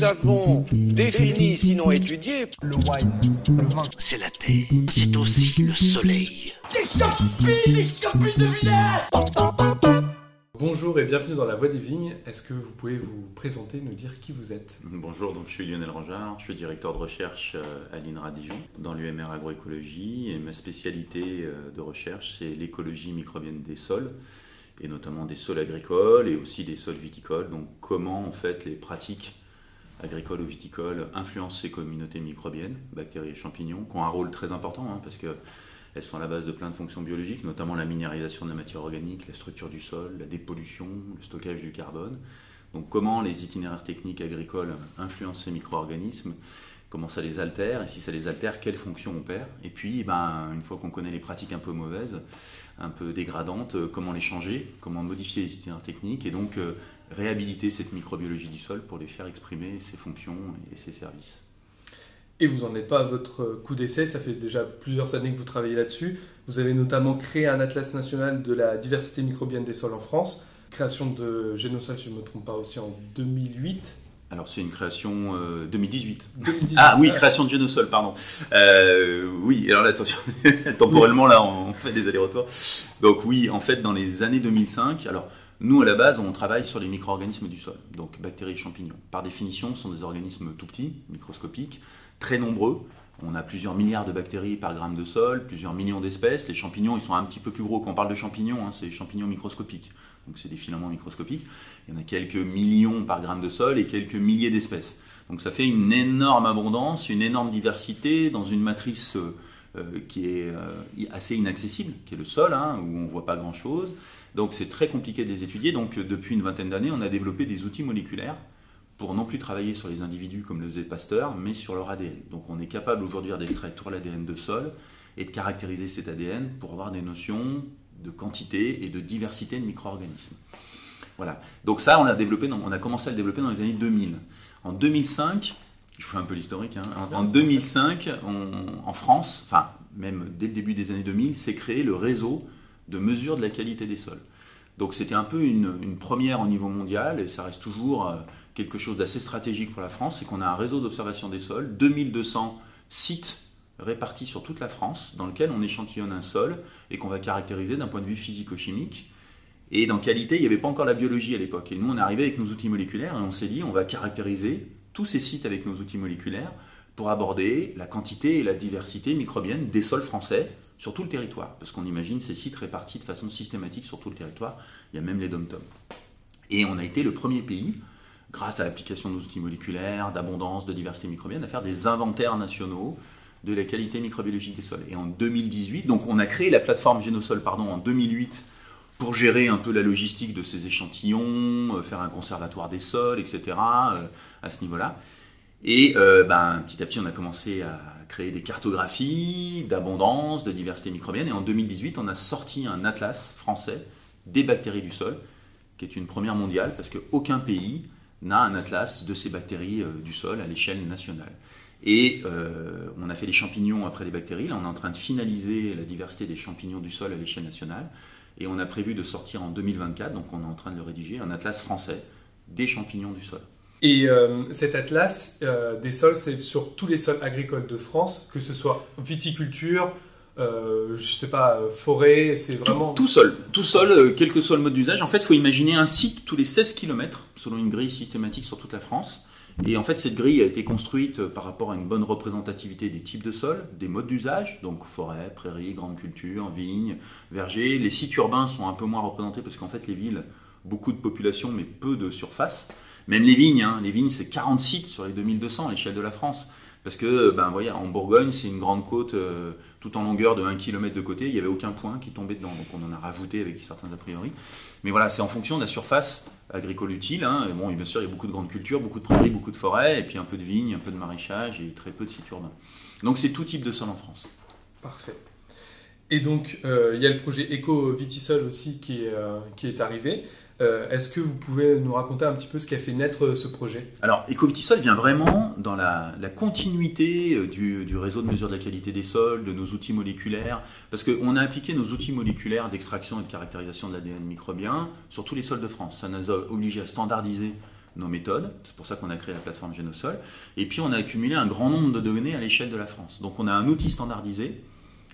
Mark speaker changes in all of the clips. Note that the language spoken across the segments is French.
Speaker 1: nous avons défini, sinon étudié,
Speaker 2: le wine, le vin.
Speaker 3: C'est la terre, c'est aussi le soleil.
Speaker 4: Des des de village
Speaker 5: Bonjour et bienvenue dans La Voix des Vignes. Est-ce que vous pouvez vous présenter, nous dire qui vous êtes?
Speaker 6: Bonjour, donc je suis Lionel Rangeard, je suis directeur de recherche euh, à l'INRA Dijon dans l'UMR agroécologie et ma spécialité euh, de recherche c'est l'écologie microbienne des sols et notamment des sols agricoles et aussi des sols viticoles. Donc comment en fait les pratiques agricoles ou viticoles influencent ces communautés microbiennes, bactéries et champignons, qui ont un rôle très important hein, parce que elles sont à la base de plein de fonctions biologiques, notamment la minéralisation de la matière organique, la structure du sol, la dépollution, le stockage du carbone. Donc comment les itinéraires techniques agricoles influencent ces micro-organismes, comment ça les altère, et si ça les altère, quelles fonctions on perd. Et puis, ben, une fois qu'on connaît les pratiques un peu mauvaises, un peu dégradantes, euh, comment les changer, comment modifier les itinéraires techniques, et donc euh, réhabiliter cette microbiologie du sol pour les faire exprimer ses fonctions et ses services.
Speaker 5: Et vous n'en êtes pas à votre coup d'essai, ça fait déjà plusieurs années que vous travaillez là-dessus. Vous avez notamment créé un atlas national de la diversité microbienne des sols en France, création de Génosol, si je ne me trompe pas, aussi en 2008.
Speaker 6: Alors c'est une création euh, 2018.
Speaker 5: 2018.
Speaker 6: Ah oui, création de Génosol, pardon. Euh, oui, alors là, attention, temporellement là, on fait des allers-retours. Donc oui, en fait, dans les années 2005, alors nous à la base, on travaille sur les micro-organismes du sol, donc bactéries et champignons. Par définition, ce sont des organismes tout petits, microscopiques, très nombreux. On a plusieurs milliards de bactéries par gramme de sol, plusieurs millions d'espèces. Les champignons, ils sont un petit peu plus gros. Quand on parle de champignons, hein, c'est des champignons microscopiques. Donc c'est des filaments microscopiques. Il y en a quelques millions par gramme de sol et quelques milliers d'espèces. Donc ça fait une énorme abondance, une énorme diversité dans une matrice euh, euh, qui est euh, assez inaccessible, qui est le sol, hein, où on ne voit pas grand-chose. Donc c'est très compliqué de les étudier. Donc depuis une vingtaine d'années, on a développé des outils moléculaires pour non plus travailler sur les individus comme le faisait Pasteur, mais sur leur ADN. Donc on est capable aujourd'hui d'extraire tout l'ADN de sol et de caractériser cet ADN pour avoir des notions de quantité et de diversité de micro-organismes. Voilà. Donc ça, on a, développé on a commencé à le développer dans les années 2000. En 2005, je fais un peu l'historique, hein, en, en 2005, on- en France, enfin même dès le début des années 2000, s'est créé le réseau de mesure de la qualité des sols. Donc c'était un peu une, première au niveau mondial et ça reste toujours euh, quelque chose d'assez stratégique pour la France, c'est qu'on a un réseau d'observation des sols, 2200 sites répartis sur toute la France, dans lequel on échantillonne un sol et qu'on va caractériser d'un point de vue physico-chimique. Et dans qualité, il n'y avait pas encore la biologie à l'époque. Et nous, on est arrivé avec nos outils moléculaires et on s'est dit, on va caractériser tous ces sites avec nos outils moléculaires pour aborder la quantité et la diversité microbienne des sols français sur tout le territoire. Parce qu'on imagine ces sites répartis de façon systématique sur tout le territoire. Il y a même les dom Et on a été le premier pays, grâce à l'application de nos outils moléculaires, d'abondance, de diversité microbienne, à faire des inventaires nationaux de la qualité microbiologique des sols. Et en 2018, donc on a créé la plateforme Génosol pardon, en 2008 pour gérer un peu la logistique de ces échantillons, euh, faire un conservatoire des sols, etc. euh, à ce niveau-là. Et euh, ben, petit à petit, on a commencé à créer des cartographies d'abondance, de diversité microbienne. Et en 2018, on a sorti un atlas français des bactéries du sol, qui est une première mondiale, parce qu'aucun pays n'a un atlas de ces bactéries euh, du sol à l'échelle nationale. Et euh, on a fait les champignons après les bactéries. Là, on est en train de finaliser la diversité des champignons du sol à l'échelle nationale. Et on a prévu de sortir en 2024, donc on est en train de le rédiger, un atlas français des champignons du sol.
Speaker 5: Et euh, cet atlas euh, des sols, c'est sur tous les sols agricoles de France, que ce soit viticulture, euh, je sais pas, euh, forêt, c'est vraiment...
Speaker 6: Tout, tout seul, tout euh, quel que soit le mode d'usage. En fait, il faut imaginer un site tous les 16 km, selon une grille systématique sur toute la France. Et en fait, cette grille a été construite par rapport à une bonne représentativité des types de sols, des modes d'usage, donc forêt, prairie, grande culture, vignes, vergers. Les sites urbains sont un peu moins représentés parce qu'en fait, les villes, beaucoup de population, mais peu de surface. Même les vignes, hein, les vignes, c'est 40 sites sur les 2200 à l'échelle de la France. Parce que, ben, voyez, en Bourgogne, c'est une grande côte euh, tout en longueur de 1 km de côté. Il n'y avait aucun point qui tombait dedans. Donc on en a rajouté avec certains a priori. Mais voilà, c'est en fonction de la surface agricole utile. Hein. Bon, et bien sûr, il y a beaucoup de grandes cultures, beaucoup de prairies, beaucoup de forêts, et puis un peu de vignes, un peu de maraîchage et très peu de sites urbains. Donc c'est tout type de sol en France.
Speaker 5: Parfait. Et donc, euh, il y a le projet Eco Vitisol aussi qui est, euh, qui est arrivé. Euh, Est-ce que vous pouvez nous raconter un petit peu ce qui a fait naître ce projet?
Speaker 6: Alors, Ecovitisol vient vraiment dans la, continuité euh, du, du réseau de mesure de la qualité des sols, de nos outils moléculaires, parce qu'on a appliqué nos outils moléculaires d'extraction et de caractérisation de l'ADN microbien sur tous les sols de France. Ça nous a obligé à standardiser nos méthodes. C'est pour ça qu'on a créé la plateforme Génosol. Et puis on a accumulé un grand nombre de données à l'échelle de la France. Donc on a un outil standardisé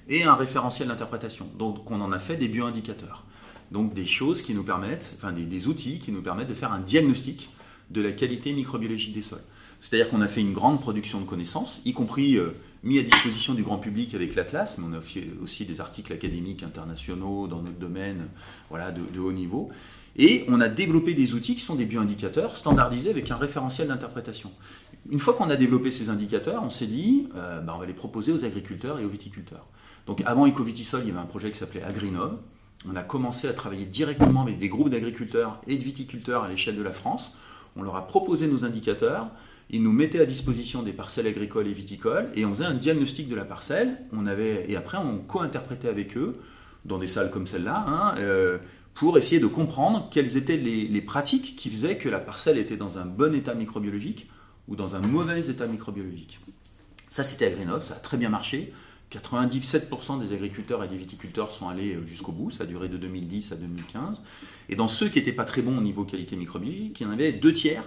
Speaker 6: et un référentiel d'interprétation. Donc on en a fait des bioindicateurs. Donc des choses qui nous permettent, enfin des, des outils qui nous permettent de faire un diagnostic de la qualité microbiologique des sols. C'est-à-dire qu'on a fait une grande production de connaissances, y compris euh, mis à disposition du grand public avec l'Atlas, mais on a fait aussi des articles académiques internationaux dans notre domaine voilà, de, haut niveau. Et on a développé des outils qui sont des bioindicateurs standardisés avec un référentiel d'interprétation. Une fois qu'on a développé ces indicateurs, on s'est dit, euh, bah, on va les proposer aux agriculteurs et aux viticulteurs. Donc avant Ecovitisol, il y avait un projet qui s'appelait Agrinov. On a commencé à travailler directement avec des groupes d'agriculteurs et de viticulteurs à l'échelle de la France. On leur a proposé nos indicateurs. Ils nous mettaient à disposition des parcelles agricoles et viticoles et on faisait un diagnostic de la parcelle. On avait, et après, on co-interprétait avec eux, dans des salles comme celle-là, hein, euh, pour essayer de comprendre quelles étaient les, les pratiques qui faisaient que la parcelle était dans un bon état microbiologique ou dans un mauvais état microbiologique. Ça, c'était Agrinov, ça a très bien marché. 97% des agriculteurs et des viticulteurs sont allés euh, jusqu'au bout, ça a duré de 2010 à 2015. Et dans ceux qui n'étaient pas très bons au niveau qualité microbiologique, il y en avait deux tiers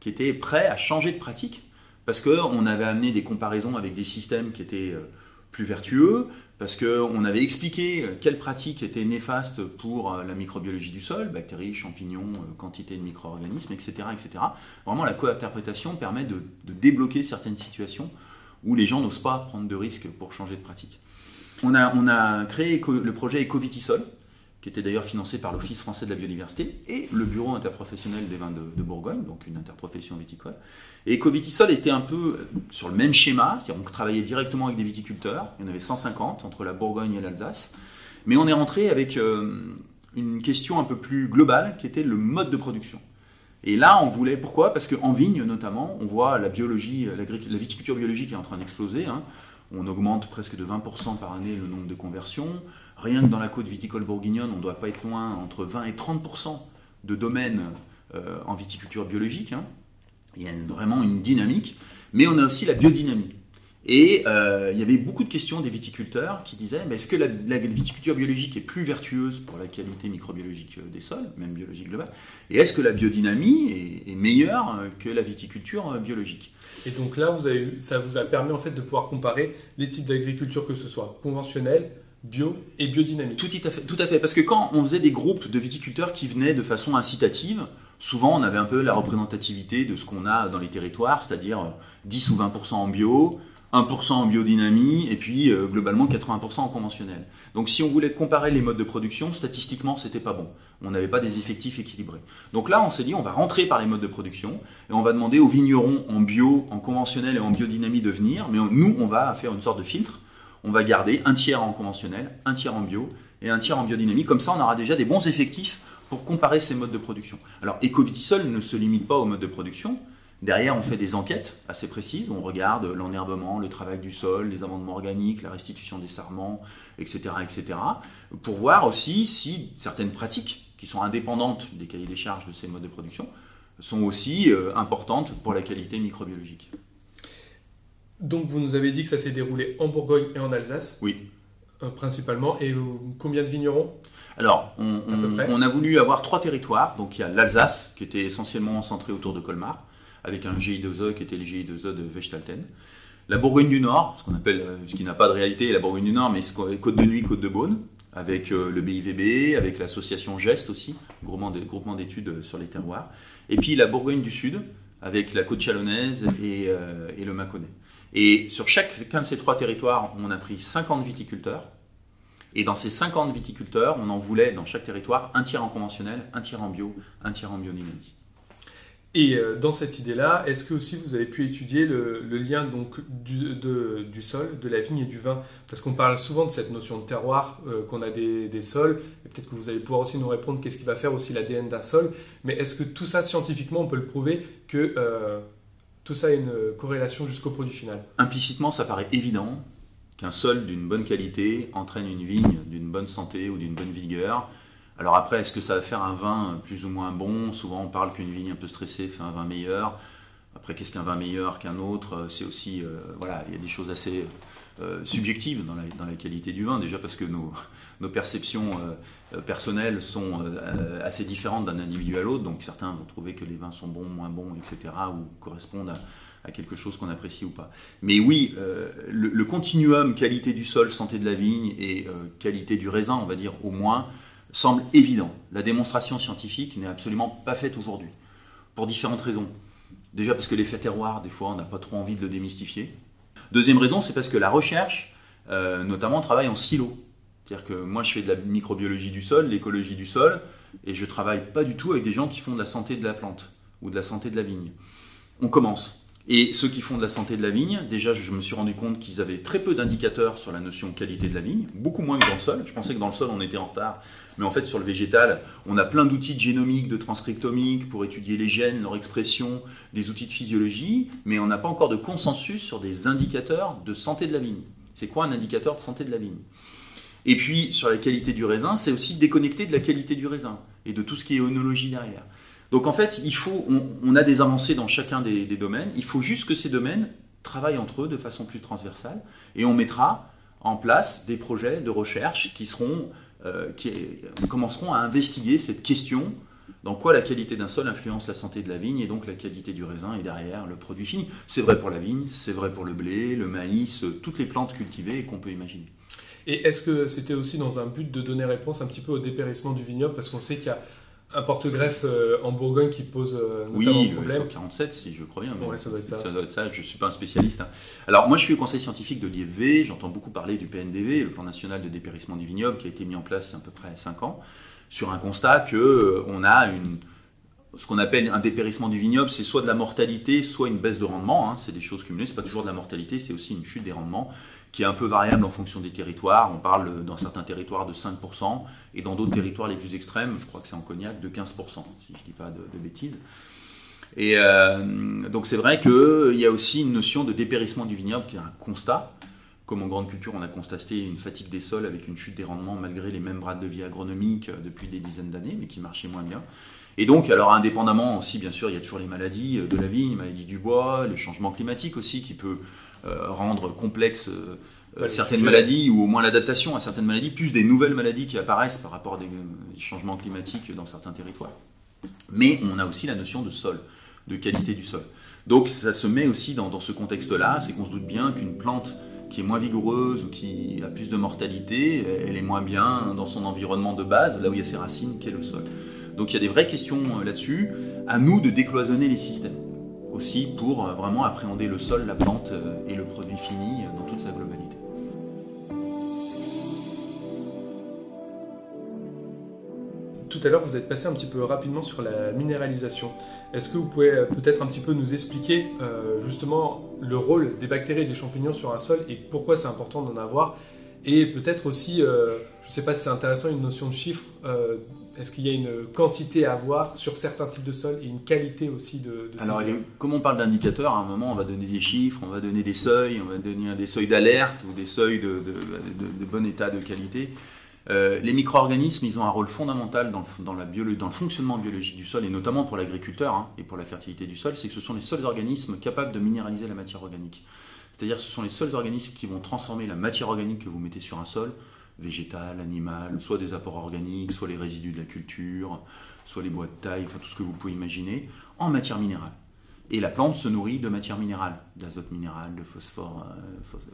Speaker 6: qui étaient prêts à changer de pratique, parce qu'on avait amené des comparaisons avec des systèmes qui étaient euh, plus vertueux, parce qu'on avait expliqué euh, quelles pratiques étaient néfastes pour la microbiologie du sol, bactéries, champignons, quantité de micro-organismes, etc., etc. Vraiment, la co-interprétation permet de, de débloquer certaines situations où les gens n'osent pas prendre de risques pour changer de pratique. On a, créé le projet Ecovitisol, qui était d'ailleurs financé par l'Office français de la biodiversité et le Bureau interprofessionnel des vins de, de Bourgogne, donc une interprofession viticole. Et Ecovitisol était un peu sur le même schéma, c'est-à-dire on travaillait directement avec des viticulteurs, il y en avait 150 entre la Bourgogne et l'Alsace, mais on est rentré avec euh, une question un peu plus globale qui était le mode de production. Et là, on voulait, pourquoi? Parce qu'en vigne notamment, on voit la biologie, la, viticulture biologique est en train d'exploser. Hein. On augmente presque de 20% par année le nombre de conversions. Rien que dans la côte viticole bourguignonne, on ne doit pas être loin entre 20 et 30% de domaines euh, en viticulture biologique. Hein. Il y a vraiment une dynamique. Mais on a aussi la biodynamie. Et euh, il y avait beaucoup de questions des viticulteurs qui disaient est-ce que la, la, viticulture biologique est plus vertueuse pour la qualité microbiologique des sols, même biologique globale? Et est-ce que la biodynamie est, est, meilleure que la viticulture biologique?
Speaker 5: Et donc là, vous avez, ça vous a permis en fait de pouvoir comparer les types d'agriculture, que ce soit conventionnelle, bio et biodynamique.
Speaker 6: Tout à, fait, tout à fait. Parce que quand on faisait des groupes de viticulteurs qui venaient de façon incitative, souvent on avait un peu la représentativité de ce qu'on a dans les territoires, c'est-à-dire 10 ou 20% en bio, 1% en biodynamie et puis euh, globalement 80% en conventionnel. Donc si on voulait comparer les modes de production, statistiquement c'était pas bon. On n'avait pas des effectifs équilibrés. Donc là on s'est dit on va rentrer par les modes de production et on va demander aux vignerons en bio, en conventionnel et en biodynamie de venir, mais nous on va faire une sorte de filtre. On va garder un tiers en conventionnel, un tiers en bio et un tiers en biodynamie. Comme ça on aura déjà des bons effectifs pour comparer ces modes de production. Alors Ecovitisol ne se limite pas aux modes de production. Derrière, on fait des enquêtes assez précises. On regarde l'enherbement, le travail du sol, les amendements organiques, la restitution des sarments, etc., etc. Pour voir aussi si certaines pratiques qui sont indépendantes des cahiers des charges de ces modes de production sont aussi euh, importantes pour la qualité microbiologique.
Speaker 5: Donc, vous nous avez dit que ça s'est déroulé en Bourgogne et en Alsace
Speaker 6: Oui.
Speaker 5: Euh, principalement. Et euh, combien de vignerons?
Speaker 6: Alors, on, on, on, a voulu avoir trois territoires. Donc, il y a l'Alsace, qui était essentiellement centré autour de Colmar avec un GI2E qui était le GI2E de Westalten. La Bourgogne du Nord, ce qu'on appelle, ce qui n'a pas de réalité, la Bourgogne du Nord, mais Côte de Nuit, Côte de Beaune, avec le BIVB, avec l'association GEST aussi, groupement d'études sur les terroirs. Et puis la Bourgogne du Sud, avec la côte chalonnaise et, euh, et le Mâconnais. Et sur chacun de ces trois territoires, on a pris 50 viticulteurs. Et dans ces 50 viticulteurs, on en voulait dans chaque territoire un tiers en conventionnel, un tiers en bio, un tiers en biodynamie.
Speaker 5: Et euh, dans cette idée-là, est-ce que aussi vous avez pu étudier le, lien donc du, sol, de la vigne et du vin? Parce qu'on parle souvent de cette notion de terroir, euh, qu'on a des, des, sols, et peut-être que vous allez pouvoir aussi nous répondre qu'est-ce qui va faire aussi l'ADN d'un sol. Mais est-ce que tout ça, scientifiquement, on peut le prouver que euh, tout ça a une corrélation jusqu'au produit final?
Speaker 6: Implicitement, ça paraît évident qu'un sol d'une bonne qualité entraîne une vigne d'une bonne santé ou d'une bonne vigueur. Alors après, est-ce que ça va faire un vin plus ou moins bon? Souvent, on parle qu'une vigne un peu stressée fait un vin meilleur. Après, qu'est-ce qu'un vin meilleur qu'un autre? C'est aussi, euh, voilà, il y a des choses assez euh, subjective dans la, qualité du vin, déjà parce que nos, perceptions euh, personnelles sont euh, assez différentes d'un individu à l'autre, donc certains vont trouver que les vins sont bons, moins bons, etc., ou correspondent à, quelque chose qu'on apprécie ou pas. Mais oui, le, continuum qualité du sol, santé de la vigne et qualité du raisin, on va dire au moins, semble évident. La démonstration scientifique n'est absolument pas faite aujourd'hui, pour différentes raisons. Déjà parce que l'effet terroir, des fois, on n'a pas trop envie de le démystifier. Deuxième raison, c'est parce que la recherche, euh, notamment, travaille en silo. C'est-à-dire que moi, je fais de la microbiologie du sol, l'écologie du sol, et je travaille pas du tout avec des gens qui font de la santé de la plante ou de la santé de la vigne. On commence. Et ceux qui font de la santé de la vigne, déjà, je me suis rendu compte qu'ils avaient très peu d'indicateurs sur la notion qualité de la vigne, beaucoup moins que dans le sol. Je pensais que dans le sol, on était en retard, mais en fait, sur le végétal, on a plein d'outils de génomique, de transcriptomique pour étudier les gènes, leur expression, des outils de physiologie, mais on n'a pas encore de consensus sur des indicateurs de santé de la vigne. C'est quoi un indicateur de santé de la vigne? Et puis, sur la qualité du raisin, c'est aussi déconnecté de la qualité du raisin et de tout ce qui est œnologie derrière. Donc en fait, il faut, on, a des avancées dans chacun des, domaines. Il faut juste que ces domaines travaillent entre eux de façon plus transversale, et on mettra en place des projets de recherche qui seront, euh, qui commenceront à investiguer cette question dans quoi la qualité d'un sol influence la santé de la vigne et donc la qualité du raisin et derrière le produit fini. C'est vrai pour la vigne, c'est vrai pour le blé, le maïs, toutes les plantes cultivées qu'on peut imaginer.
Speaker 5: Et est-ce que c'était aussi dans un but de donner réponse un petit peu au dépérissement du vignoble? Parce qu'on sait qu'il y a un porte-greffe euh, en Bourgogne qui pose euh, notamment
Speaker 6: oui,
Speaker 5: problème.
Speaker 6: Oui, 47 si je crois bien.
Speaker 5: Ouais, ça doit être ça.
Speaker 6: Ça doit être ça, je ne suis pas un spécialiste. Hein. Alors moi je suis au conseil scientifique de l'IFV, j'entends beaucoup parler du PNDV, le plan national de dépérissement du vignoble, qui a été mis en place il y a à peu près 5 ans, sur un constat qu'on euh, on a une, ce qu'on appelle un dépérissement du vignoble, c'est soit de la mortalité, soit une baisse de rendement. Hein. c'est des choses cumulées, c'est pas toujours de la mortalité, c'est aussi une chute des rendements qui est un peu variable en fonction des territoires. On parle dans certains territoires de 5% et dans d'autres territoires les plus extrêmes, je crois que c'est en Cognac, de 15%, si je ne dis pas de, bêtises. Et euh, donc c'est vrai qu'il y a aussi une notion de dépérissement du vignoble qui est un constat. Comme en grande culture, on a constaté une fatigue des sols avec une chute des rendements malgré les mêmes brades de vie agronomiques depuis des dizaines d'années, mais qui marchaient moins bien. Et donc, alors indépendamment aussi, bien sûr, il y a toujours les maladies de la vigne, maladies du bois, le changement climatique aussi qui peut euh, rendre complexe euh, certaines maladies ou au moins l'adaptation à certaines maladies, plus des nouvelles maladies qui apparaissent par rapport à des, changements climatiques dans certains territoires. Mais on a aussi la notion de sol, de qualité du sol. Donc ça se met aussi dans, ce contexte-là, c'est qu'on se doute bien qu'une plante qui est moins vigoureuse ou qui a plus de mortalité, elle est moins bien dans son environnement de base, là où il y a ses racines, qu'est le sol. Donc il y a des vraies questions euh, là-dessus. À nous de décloisonner les systèmes aussi pour euh, vraiment appréhender le sol, la plante euh, et le produit fini dans toute sa globalité.
Speaker 5: Tout à l'heure, vous êtes passé un petit peu rapidement sur la minéralisation. Est-ce que vous pouvez euh, peut-être un petit peu nous expliquer justement le rôle des bactéries et des champignons sur un sol et pourquoi c'est important d'en avoir? Et peut-être aussi, je ne sais pas si c'est intéressant, une notion de chiffre est-ce qu'il y a une quantité à avoir sur certains types de sols et une qualité aussi de, de
Speaker 6: Alors, comme on parle d'indicateurs, à un moment, on va donner des chiffres, on va donner des seuils, on va donner des seuils d'alerte ou des seuils de, bon état de qualité. Euh, les micro-organismes, ils ont un rôle fondamental dans le, dans, la dans le fonctionnement biologique du sol, et notamment pour l'agriculteur hein, et pour la fertilité du sol, c'est que ce sont les seuls organismes capables de minéraliser la matière organique. C'est-à-dire ce sont les seuls organismes qui vont transformer la matière organique que vous mettez sur un sol végétal, animal, soit des apports organiques, soit les résidus de la culture, soit les bois de taille, enfin tout ce que vous pouvez imaginer, en matière minérale. Et la plante se nourrit de matière minérale, d'azote minéral, de phosphore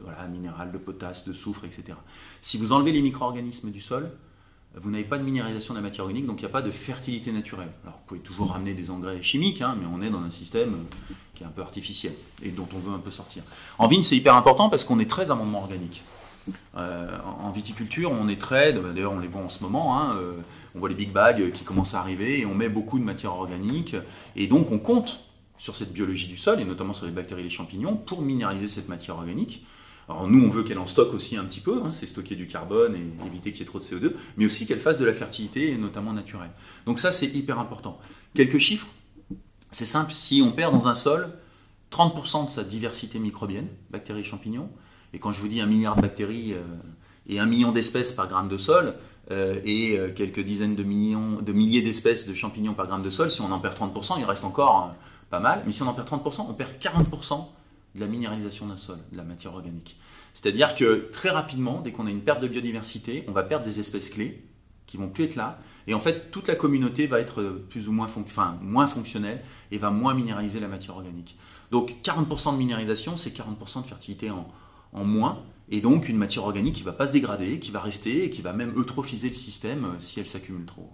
Speaker 6: euh, minéral, de potasse, de soufre, etc. Si vous enlevez les micro-organismes du sol, vous n'avez pas de minéralisation de la matière organique, donc il n'y a pas de fertilité naturelle. Alors vous pouvez toujours ramener des engrais chimiques, hein, mais on est dans un système qui est un peu artificiel et dont on veut un peu sortir. En vigne, c'est hyper important parce qu'on est très amendement organique. Euh, en viticulture, on est très, d'ailleurs on les voit en ce moment, hein, euh, on voit les big bags qui commencent à arriver et on met beaucoup de matière organique et donc on compte sur cette biologie du sol et notamment sur les bactéries et les champignons pour minéraliser cette matière organique. Alors nous, on veut qu'elle en stocke aussi un petit peu, hein, c'est stocker du carbone et éviter qu'il y ait trop de CO2, mais aussi qu'elle fasse de la fertilité, notamment naturelle. Donc ça, c'est hyper important. Quelques chiffres, c'est simple, si on perd dans un sol 30% de sa diversité microbienne, bactéries et champignons, et quand je vous dis un milliard de bactéries euh, et un million d'espèces par gramme de sol, euh, et euh, quelques dizaines de, millions, de milliers d'espèces de champignons par gramme de sol, si on en perd 30%, il reste encore pas mal. Mais si on en perd 30%, on perd 40% de la minéralisation d'un sol, de la matière organique. C'est-à-dire que très rapidement, dès qu'on a une perte de biodiversité, on va perdre des espèces clés qui vont plus être là. Et en fait, toute la communauté va être plus ou moins, enfin, moins fonctionnelle et va moins minéraliser la matière organique. Donc 40% de minéralisation, c'est 40% de fertilité en, en, moins. Et donc une matière organique qui ne va pas se dégrader, qui va rester et qui va même eutrophiser le système euh, si elle s'accumule trop.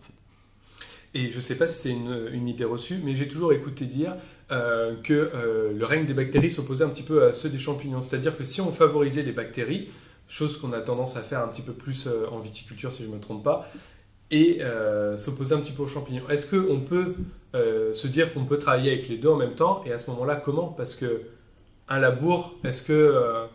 Speaker 5: Et je ne sais pas si c'est une, idée reçue, mais j'ai toujours écouté dire euh, que euh, le règne des bactéries s'opposait un petit peu à ceux des champignons. C'est-à-dire que si on favorisait les bactéries, chose qu'on a tendance à faire un petit peu plus en viticulture si je ne me trompe pas, et s'opposer un petit peu aux champignons. Est-ce qu'on peut se dire qu'on peut travailler avec les deux en même temps Et à ce moment-là, comment? Parce que un labour, est-ce que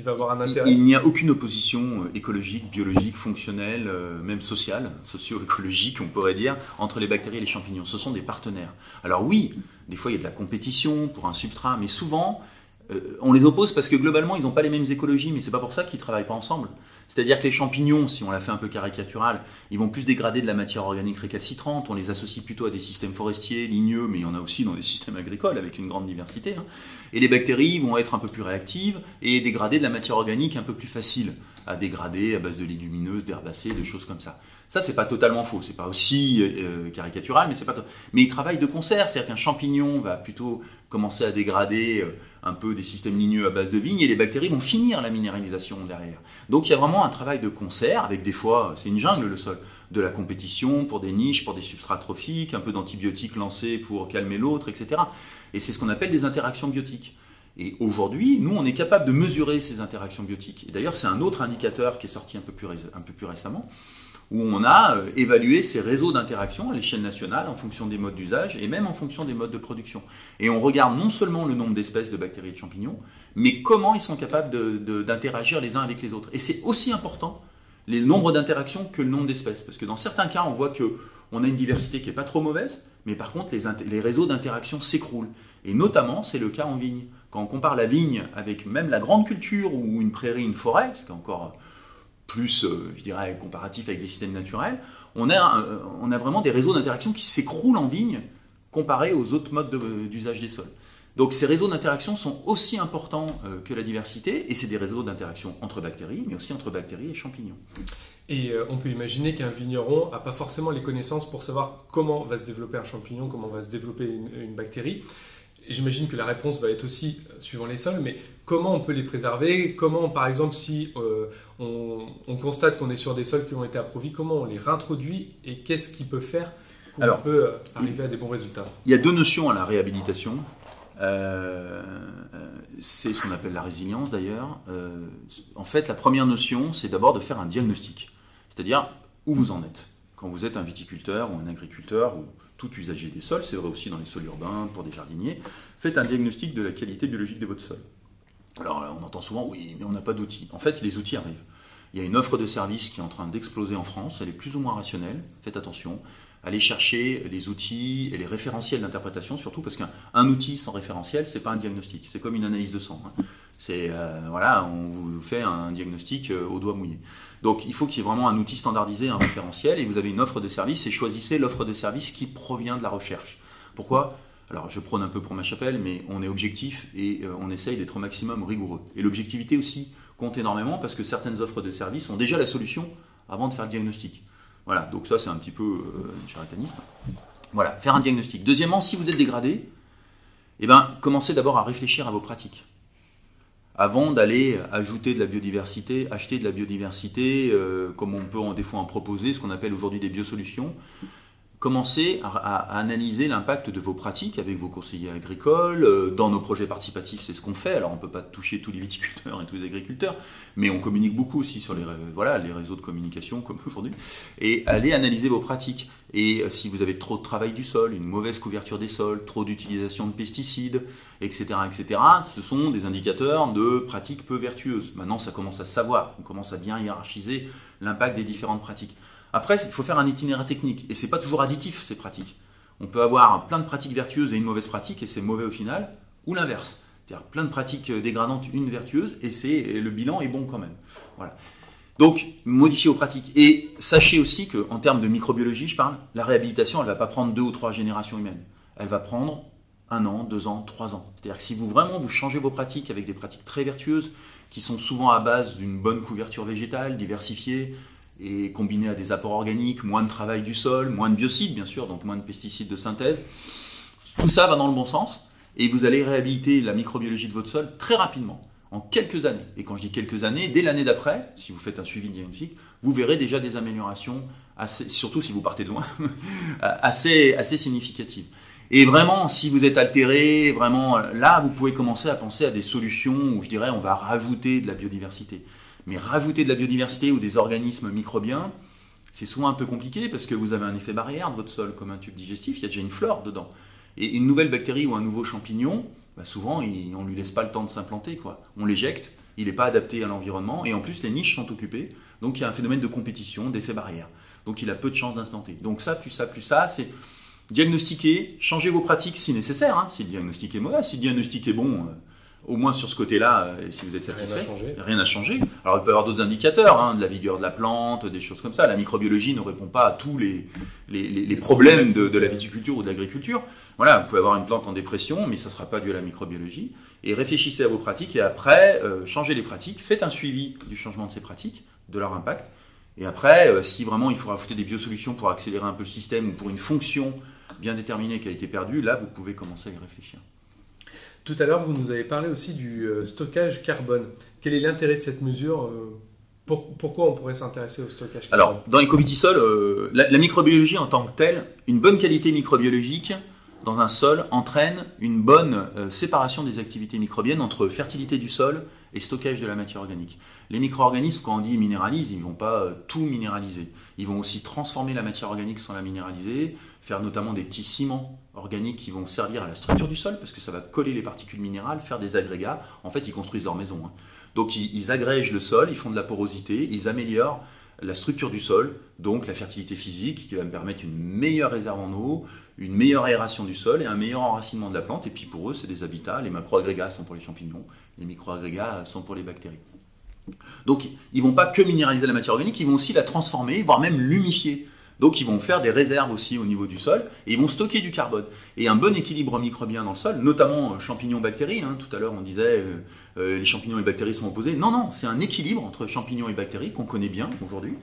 Speaker 5: il va avoir un intérêt
Speaker 6: Il, il n'y a aucune opposition euh, écologique, biologique, fonctionnelle, euh, même sociale, socio-écologique, on pourrait dire, entre les bactéries et les champignons. Ce sont des partenaires. Alors oui, des fois il y a de la compétition pour un substrat, mais souvent euh, on les oppose parce que globalement ils n'ont pas les mêmes écologies, mais c'est pas pour ça qu'ils travaillent pas ensemble. C'est-à-dire que les champignons, si on la fait un peu caricatural, ils vont plus dégrader de la matière organique récalcitrante. On les associe plutôt à des systèmes forestiers, ligneux, mais il y en a aussi dans des systèmes agricoles avec une grande diversité. Hein. Et les bactéries vont être un peu plus réactives et dégrader de la matière organique un peu plus facile à dégrader à base de légumineuses, d'herbacées, de choses comme ça. Ça, c'est pas totalement faux. C'est pas aussi euh, caricatural, mais c'est pas. Mais ils travaillent de concert. C'est-à-dire qu'un champignon va plutôt commencer à dégrader euh, un peu des systèmes ligneux à base de vigne et les bactéries vont finir la minéralisation derrière. Donc il y a vraiment un travail de concert avec des fois, c'est une jungle le sol, de la compétition pour des niches, pour des substrats trophiques, un peu d'antibiotiques lancés pour calmer l'autre, etc. Et c'est ce qu'on appelle des interactions biotiques. Et aujourd'hui, nous, on est capable de mesurer ces interactions biotiques. Et d'ailleurs, c'est un autre indicateur qui est sorti un peu plus, un peu plus récemment, où on a euh, évalué ces réseaux d'interaction à l'échelle nationale en fonction des modes d'usage et même en fonction des modes de production. Et on regarde non seulement le nombre d'espèces de bactéries et de champignons, mais comment ils sont capables d'interagir les uns avec les autres. Et c'est aussi important le nombre d'interactions que le nombre d'espèces. Parce que dans certains cas, on voit qu'on a une diversité qui n'est pas trop mauvaise, mais par contre, les, les réseaux d'interaction s'écroulent. Et notamment, c'est le cas en vigne. Quand on compare la vigne avec même la grande culture ou une prairie, une forêt, ce qui est encore plus, euh, je dirais, comparatif avec des systèmes naturels, on a, euh, on a vraiment des réseaux d'interaction qui s'écroulent en vigne comparés aux autres modes d'usage des sols. Donc ces réseaux d'interaction sont aussi importants euh, que la diversité, et c'est des réseaux d'interaction entre bactéries, mais aussi entre bactéries et champignons.
Speaker 5: Et euh, on peut imaginer qu'un vigneron n'a pas forcément les connaissances pour savoir comment va se développer un champignon, comment va se développer une bactérie. J'imagine que la réponse va être aussi suivant les sols, mais comment on peut les préserver? Comment, par exemple, si euh, on, on, constate qu'on est sur des sols qui ont été approvis, comment on les réintroduit et qu'est-ce qui peut faire qu'on
Speaker 6: Alors,
Speaker 5: peut euh, arriver à des bons résultats?
Speaker 6: Il y a deux notions à la réhabilitation. Euh, c'est ce qu'on appelle la résilience d'ailleurs. Euh, en fait, la première notion, c'est d'abord de faire un diagnostic, c'est-à-dire où vous en êtes. Quand vous êtes un viticulteur ou un agriculteur ou tout usager des sols, c'est vrai aussi dans les sols urbains, pour des jardiniers, faites un diagnostic de la qualité biologique de votre sol. Alors là, on entend souvent, oui, mais on n'a pas d'outils. En fait, les outils arrivent. Il y a une offre de service qui est en train d'exploser en France, elle est plus ou moins rationnelle, faites attention. Allez chercher les outils et les référentiels d'interprétation, surtout parce qu'un outil sans référentiel, c'est pas un diagnostic, c'est comme une analyse de sang. Hein. C'est euh, voilà, on vous fait un diagnostic euh, au doigt mouillé. Donc il faut qu'il y ait vraiment un outil standardisé, un référentiel, et vous avez une offre de service, et choisissez l'offre de service qui provient de la recherche. Pourquoi? Alors je prône un peu pour ma chapelle, mais on est objectif et euh, on essaye d'être au maximum rigoureux. Et l'objectivité aussi compte énormément parce que certaines offres de services ont déjà la solution avant de faire le diagnostic. Voilà, donc ça c'est un petit peu euh, charlatanisme. Voilà, faire un diagnostic. Deuxièmement, si vous êtes dégradé, eh ben, commencez d'abord à réfléchir à vos pratiques. Avant d'aller ajouter de la biodiversité, acheter de la biodiversité, euh, comme on peut en, des fois en proposer, ce qu'on appelle aujourd'hui des biosolutions, commencez à, analyser l'impact de vos pratiques avec vos conseillers agricoles. Euh, Dans nos projets participatifs, c'est ce qu'on fait. Alors, on ne peut pas toucher tous les viticulteurs et tous les agriculteurs, mais on communique beaucoup aussi sur les, les réseaux de communication, comme aujourd'hui. Et allez analyser vos pratiques. Et si vous avez trop de travail du sol, une mauvaise couverture des sols, trop d'utilisation de pesticides, etc., etc., ce sont des indicateurs de pratiques peu vertueuses. Maintenant, ça commence à savoir. On commence à bien hiérarchiser l'impact des différentes pratiques. Après, il faut faire un itinéraire technique. Et c'est pas toujours additif, ces pratiques. On peut avoir plein de pratiques vertueuses et une mauvaise pratique, et c'est mauvais au final, ou l'inverse. C'est-à-dire plein de pratiques dégradantes, une vertueuse, et, c'est, le bilan est bon quand même. Voilà. Donc, modifier vos pratiques. Et sachez aussi qu'en termes de microbiologie, je parle, la réhabilitation, elle ne va pas prendre deux ou trois générations humaines. Elle va prendre un an, deux ans, trois ans. C'est-à-dire que si vous vraiment vous changez vos pratiques avec des pratiques très vertueuses, qui sont souvent à base d'une bonne couverture végétale, diversifiée, et combinées à des apports organiques, moins de travail du sol, moins de biocides bien sûr, donc moins de pesticides de synthèse, tout ça va dans le bon sens, et vous allez réhabiliter la microbiologie de votre sol très rapidement, en quelques années. Et quand je dis quelques années, dès l'année d'après, si vous faites un suivi diagnostique, vous verrez déjà des améliorations, surtout si vous partez de loin, assez, assez significatives. Et vraiment, si vous êtes altéré, vraiment, là, vous pouvez commencer à penser à des solutions où je dirais on va rajouter de la biodiversité. Mais rajouter de la biodiversité ou des organismes microbiens, c'est souvent un peu compliqué parce que vous avez un effet barrière de votre sol, comme un tube digestif, il y a déjà une flore dedans. Et une nouvelle bactérie ou un nouveau champignon, bah, souvent, on ne lui laisse pas le temps de s'implanter. Quoi. On l'éjecte, il n'est pas adapté à l'environnement, et en plus, les niches sont occupées. Donc, il y a un phénomène de compétition, d'effet barrière. Donc, il a peu de chances d'implanter. Donc, ça, plus ça, plus ça, c'est diagnostiquer, changer vos pratiques si nécessaire. Hein. si le diagnostic est mauvais, si le diagnostic est bon, euh, au moins sur ce côté-là, euh, si vous êtes satisfait, rien n'a changé. Alors il peut y avoir d'autres indicateurs, hein, de la vigueur de la plante, des choses comme ça. La microbiologie ne répond pas à tous les, les, problèmes de, la viticulture ou de l'agriculture. Voilà, vous pouvez avoir une plante en dépression, mais ça ne sera pas dû à la microbiologie. Et réfléchissez à vos pratiques et après, euh, changez les pratiques, faites un suivi du changement de ces pratiques, de leur impact. Et après, euh, si vraiment il faut rajouter des biosolutions pour accélérer un peu le système ou pour une fonction bien déterminée qui a été perdue, là, vous pouvez commencer à y réfléchir.
Speaker 5: Tout à l'heure, vous nous avez parlé aussi du euh, stockage carbone. Quel est l'intérêt de cette mesure euh, Pourquoi on pourrait s'intéresser au stockage carbone?
Speaker 6: Alors, dans l'écovitisol, euh, la, la, microbiologie en tant que telle, une bonne qualité microbiologique dans un sol entraîne une bonne séparation des activités microbiennes entre fertilité du sol et stockage de la matière organique. Les micro-organismes, quand on dit minéralise, ils ne vont pas tout minéraliser. Ils vont aussi transformer la matière organique sans la minéraliser, faire notamment des petits ciments organiques qui vont servir à la structure du sol, parce que ça va coller les particules minérales, faire des agrégats. En fait, ils construisent leur maison. Hein. Donc ils, agrègent le sol, ils font de la porosité, ils améliorent la structure du sol, donc la fertilité physique qui va me permettre une meilleure réserve en eau, une meilleure aération du sol et un meilleur enracinement de la plante. Et puis pour eux, c'est des habitats. Les macro-agrégats sont pour les champignons, les micro-agrégats sont pour les bactéries. Donc ils vont pas que minéraliser la matière organique, ils vont aussi la transformer, voire même l'humifier. Donc ils vont faire des réserves aussi au niveau du sol et ils vont stocker du carbone. Et un bon équilibre microbien dans le sol, notamment euh, champignons-bactéries, hein, tout à l'heure on disait euh, euh, les champignons et bactéries sont opposés. Non, non, c'est un équilibre entre champignons et bactéries qu'on connaît bien aujourd'hui.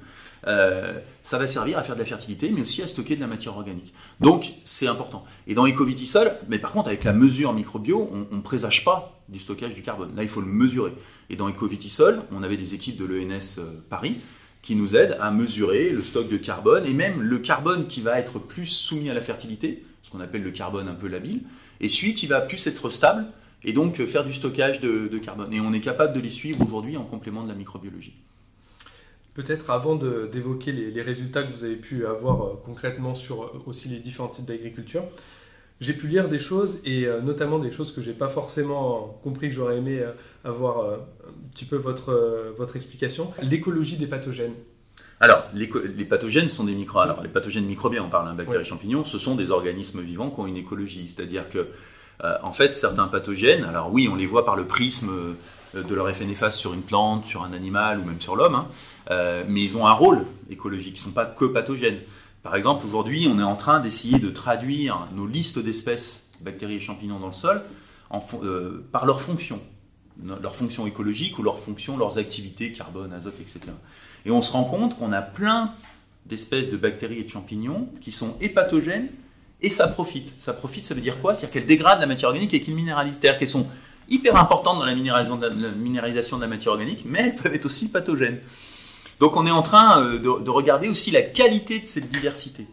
Speaker 6: ça va servir à faire de la fertilité, mais aussi à stocker de la matière organique. Donc c'est important. Et dans Ecovitisol, mais par contre avec la mesure microbio, on ne présage pas du stockage du carbone. Là, il faut le mesurer. Et dans Ecovitisol, on avait des équipes de l'ENS Paris qui nous aide à mesurer le stock de carbone et même le carbone qui va être plus soumis à la fertilité, ce qu'on appelle le carbone un peu labile, et celui qui va plus être stable et donc faire du stockage de, carbone. Et on est capable de les suivre aujourd'hui en complément de la microbiologie.
Speaker 5: Peut-être avant d'évoquer les, résultats que vous avez pu avoir euh, concrètement sur euh, aussi les différents types d'agriculture, j'ai pu lire des choses et euh, notamment des choses que j'ai pas forcément compris que j'aurais aimé avoir petit peu votre, votre explication. L'écologie des pathogènes.
Speaker 6: Alors, les, pathogènes sont des micro. Alors, les pathogènes microbiens, on parle d'un bactéries, champignons, ce sont des organismes vivants qui ont une écologie. C'est-à-dire que, en fait, certains pathogènes, alors oui, on les voit par le prisme de leur effet néfaste sur une plante, sur un animal ou même sur l'homme, hein, mais ils ont un rôle écologique. Ils ne sont pas que pathogènes. Par exemple, aujourd'hui, on est en train d'essayer de traduire nos listes d'espèces, bactéries et champignons dans le sol, euh, par leurs fonctions, leurs fonctions écologiques ou leurs fonctions, leurs activités, carbone, azote, etc. Et on se rend compte qu'on a plein d'espèces de bactéries et de champignons qui sont hépatogènes et ça profite. Ça profite, ça veut dire quoi? C'est-à-dire qu'elles dégradent la matière organique et qu'elles minéralisent. C'est-à-dire qu'elles sont hyper importantes dans la minéralisation de la matière organique, mais elles peuvent être aussi pathogènes. Donc on est en train euh, de, regarder aussi la qualité de cette diversité.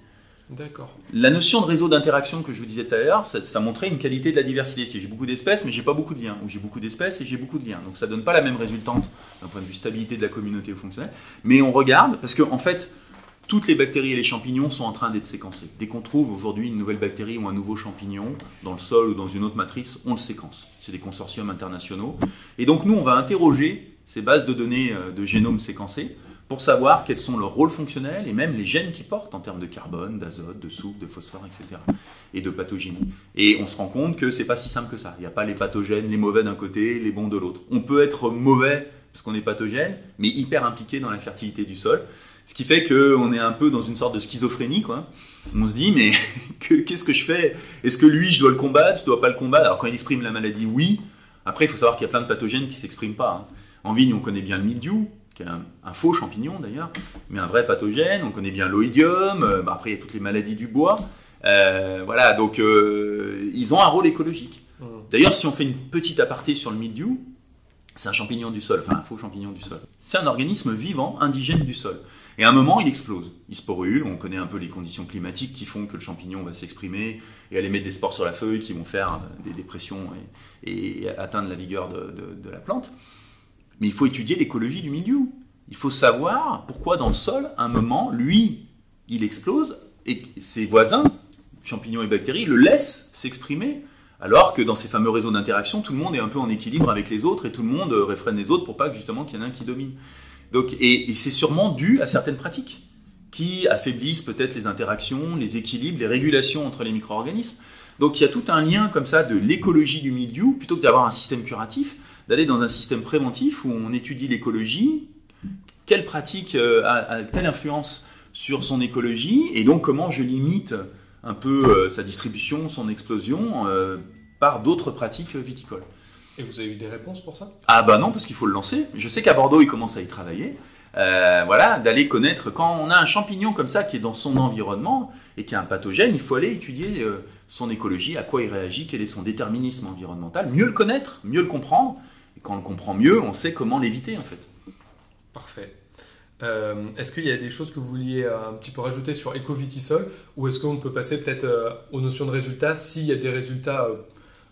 Speaker 5: D'accord.
Speaker 6: La notion de réseau d'interaction que je vous disais tout à l'heure, ça, montrait une qualité de la diversité. Si j'ai beaucoup d'espèces, mais j'ai pas beaucoup de liens, ou j'ai beaucoup d'espèces et j'ai beaucoup de liens. Donc ça donne pas la même résultante d'un point de vue stabilité de la communauté ou fonctionnelle. Mais on regarde, parce qu'en en fait, toutes les bactéries et les champignons sont en train d'être séquencés. Dès qu'on trouve aujourd'hui une nouvelle bactérie ou un nouveau champignon dans le sol ou dans une autre matrice, on le séquence. C'est des consortiums internationaux. Et donc nous, on va interroger ces bases de données euh, de génome séquencés pour savoir quels sont leurs rôles fonctionnels et même les gènes qu'ils portent en termes de carbone, d'azote, de soufre, de phosphore, etc. et de pathogénie. Et on se rend compte que c'est pas si simple que ça. Il n'y a pas les pathogènes, les mauvais d'un côté, les bons de l'autre. On peut être mauvais parce qu'on est pathogène, mais hyper impliqué dans la fertilité du sol. Ce qui fait qu'on est un peu dans une sorte de schizophrénie, quoi. On se dit, mais que- qu'est-ce que je fais? Est-ce que lui, je dois le combattre? Je dois pas le combattre? Alors quand il exprime la maladie, oui. Après, il faut savoir qu'il y a plein de pathogènes qui s'expriment pas. hein. En vigne, on connaît bien le mildiou, qui est un, un faux champignon d'ailleurs, mais un vrai pathogène. On connaît bien l'oïdium. euh, bah, après, il y a toutes les maladies du bois. Euh, voilà, donc euh, ils ont un rôle écologique.
Speaker 5: Mmh.
Speaker 6: D'ailleurs, si on fait une petite aparté sur le mildiou, c'est un champignon du sol, enfin un faux champignon du sol. C'est un organisme vivant, indigène du sol. Et à un moment, il explose. Il sporule, on connaît un peu les conditions climatiques qui font que le champignon va s'exprimer et aller mettre des spores sur la feuille qui vont faire des dépressions et, et atteindre la vigueur de, de- de la plante. Mais il faut étudier l'écologie du mildiou. Il faut savoir pourquoi dans le sol, à un moment, lui, il explose et ses voisins, champignons et bactéries, le laissent s'exprimer alors que dans ces fameux réseaux d'interaction, tout le monde est un peu en équilibre avec les autres et tout le monde euh, réfrène les autres pour pas justement qu'il y en ait un qui domine. Donc, et, et c'est sûrement dû à certaines pratiques qui affaiblissent peut-être les interactions, les équilibres, les régulations entre les micro-organismes. Donc il y a tout un lien comme ça de l'écologie du milieu, plutôt que d'avoir un système curatif, d'aller dans un système préventif où on étudie l'écologie, quelle pratique euh, a, a telle influence sur son écologie, et donc comment je limite un peu euh, sa distribution, son explosion euh, par d'autres pratiques viticoles.
Speaker 5: Et vous avez eu des réponses pour ça?
Speaker 6: Ah bah non, parce qu'il faut le lancer. Je sais qu'à Bordeaux, ils commencent à y travailler. Euh, voilà, d'aller connaître quand on a un champignon comme ça qui est dans son environnement et qui a un pathogène, il faut aller étudier euh, son écologie, à quoi il réagit, quel est son déterminisme environnemental, mieux le connaître, mieux le comprendre. Et quand on le comprend mieux, on sait comment l'éviter en fait.
Speaker 5: Parfait. Euh, est-ce qu'il y a des choses que vous vouliez euh, un petit peu rajouter sur Ecovitisol ou est-ce qu'on peut passer peut-être euh, aux notions de résultats s'il y a des résultats, euh,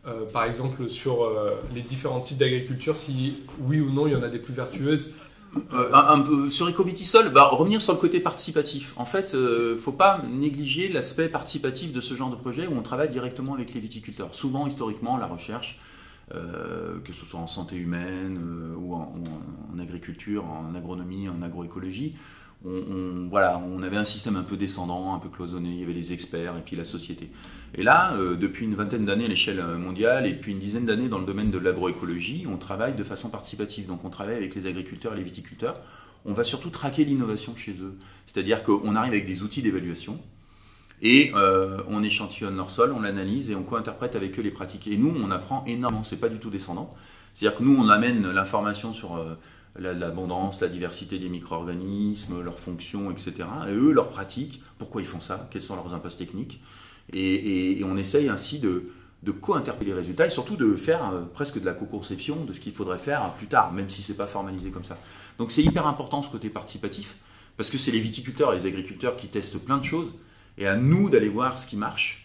Speaker 5: euh, par exemple, sur euh, les différents types d'agriculture, si oui ou non il y en a des plus vertueuses?
Speaker 6: Euh, un, un peu sur Ecovitisol, bah, revenir sur le côté participatif. En fait, euh, faut pas négliger l'aspect participatif de ce genre de projet où on travaille directement avec les viticulteurs. Souvent, historiquement, la recherche, euh, que ce soit en santé humaine euh, ou, en, agriculture, en agronomie, en agroécologie, on, voilà, on avait un système un peu descendant, un peu cloisonné. Il y avait les experts et puis la société. Et là, euh, depuis une vingtaine d'années à l'échelle mondiale et puis une dizaine d'années dans le domaine de l'agroécologie, on travaille de façon participative. Donc on travaille avec les agriculteurs et les viticulteurs. On va surtout traquer l'innovation chez eux. C'est-à-dire qu'on arrive avec des outils d'évaluation et euh, on échantillonne leur sol, on l'analyse et on co-interprète avec eux les pratiques. Et nous, on apprend énormément. C'est pas du tout descendant. C'est-à-dire que nous, on amène l'information sur euh, la- l'abondance, la diversité des micro-organismes, leurs fonctions, etc. Et eux, leurs pratiques, pourquoi ils font ça, quels sont leurs impasses techniques? Et, on essaye ainsi de, co-interpréter les résultats et surtout de faire euh, presque de la co-conception de ce qu'il faudrait faire plus tard, même si c'est pas formalisé comme ça. Donc c'est hyper important ce côté participatif, parce que c'est les viticulteurs les agriculteurs qui testent plein de choses, et à nous d'aller voir ce qui marche.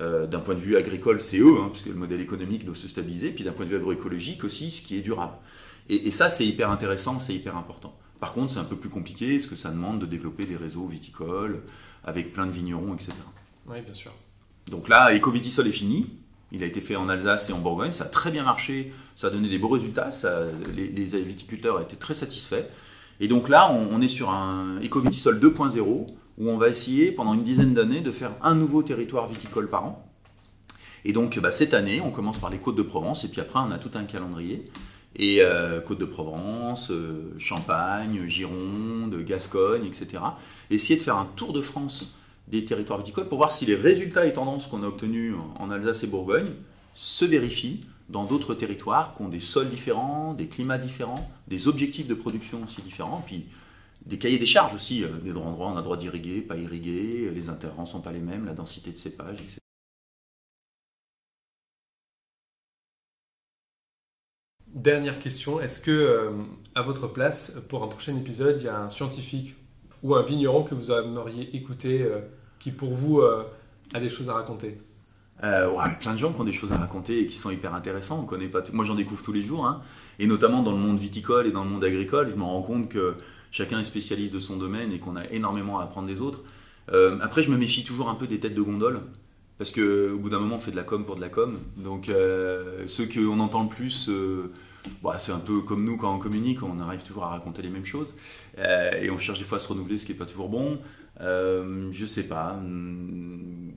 Speaker 6: Euh, d'un point de vue agricole, c'est eux, hein, parce que le modèle économique doit se stabiliser, puis d'un point de vue agroécologique aussi, ce qui est durable. Et, et ça, c'est hyper intéressant, c'est hyper important. Par contre, c'est un peu plus compliqué, parce que ça demande de développer des réseaux viticoles, avec plein de vignerons, etc.
Speaker 5: Oui, bien sûr.
Speaker 6: Donc là, Ecovitisol est fini. Il a été fait en Alsace et en Bourgogne. Ça a très bien marché. Ça a donné des beaux résultats. Ça- les, les viticulteurs étaient très satisfaits. Et donc là, on, on est sur un Ecovitisol 2.0 où on va essayer pendant une dizaine d'années de faire un nouveau territoire viticole par an. Et donc bah, cette année, on commence par les Côtes de Provence et puis après, on a tout un calendrier. Et euh, Côte de Provence, euh, Champagne, Gironde, Gascogne, etc. Essayer de faire un tour de France des territoires viticoles pour voir si les résultats et tendances qu'on a obtenus en Alsace et Bourgogne se vérifient dans d'autres territoires qui ont des sols différents, des climats différents, des objectifs de production aussi différents, puis des cahiers des charges aussi, euh, des endroits on a droit d'irriguer, pas irriguer, les interrants sont pas les mêmes, la densité de cépage, etc.
Speaker 5: Dernière question, est-ce que, euh, à votre place, pour un prochain épisode, il y a un scientifique ou un vigneron que vous aimeriez écouter, euh, qui pour vous euh, a des choses à raconter?
Speaker 6: Euh, ouais, plein de gens qui ont des choses à raconter et qui sont hyper intéressants. On connaît pas. Moi, j'en découvre tous les jours, hein. et notamment dans le monde viticole et dans le monde agricole. Je me rends compte que chacun est spécialiste de son domaine et qu'on a énormément à apprendre des autres. Euh, après, je me méfie toujours un peu des têtes de gondole. Parce que au bout d'un moment, on fait de la com pour de la com. Donc, euh, ceux qu'on entend le plus, euh, bah, c'est un peu comme nous quand on communique, on arrive toujours à raconter les mêmes choses. Et on cherche des fois à se renouveler, ce qui n'est pas toujours bon. Euh, je sais pas.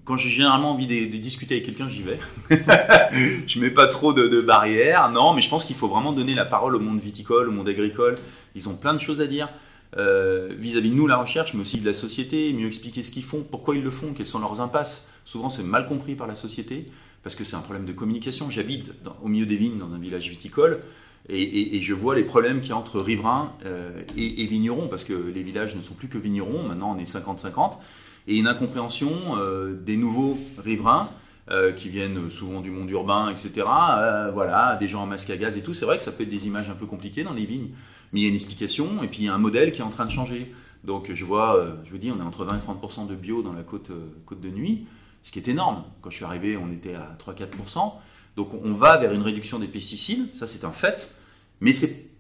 Speaker 6: Quand j'ai généralement envie de, discuter avec quelqu'un, j'y vais. je mets pas trop de barrières. Non, mais je pense qu'il faut vraiment donner la parole au monde viticole, au monde agricole. Ils ont plein de choses à dire. Euh, vis-à-vis de nous la recherche, mais aussi de la société, mieux expliquer ce qu'ils font, pourquoi ils le font, quelles sont leurs impasses. Souvent c'est mal compris par la société parce que c'est un problème de communication. J'habite au milieu des vignes dans un village viticole et, je vois les problèmes qu'il y a entre riverains euh, et, vignerons parce que les villages ne sont plus que vignerons, maintenant on est 50-50 et une incompréhension euh, des nouveaux riverains qui viennent souvent du monde urbain, etc. Voilà, des gens en masque à gaz et tout. C'est vrai que ça peut être des images un peu compliquées dans les vignes, mais il y a une explication et puis il y a un modèle qui est en train de changer. Donc je vois, euh, je vous dis, on est entre 20 et 30% de bio dans la côte, euh, côte de nuit, ce qui est énorme. Quand je suis arrivé, on était à 3-4% Donc on va vers une réduction des pesticides, ça c'est un fait, mais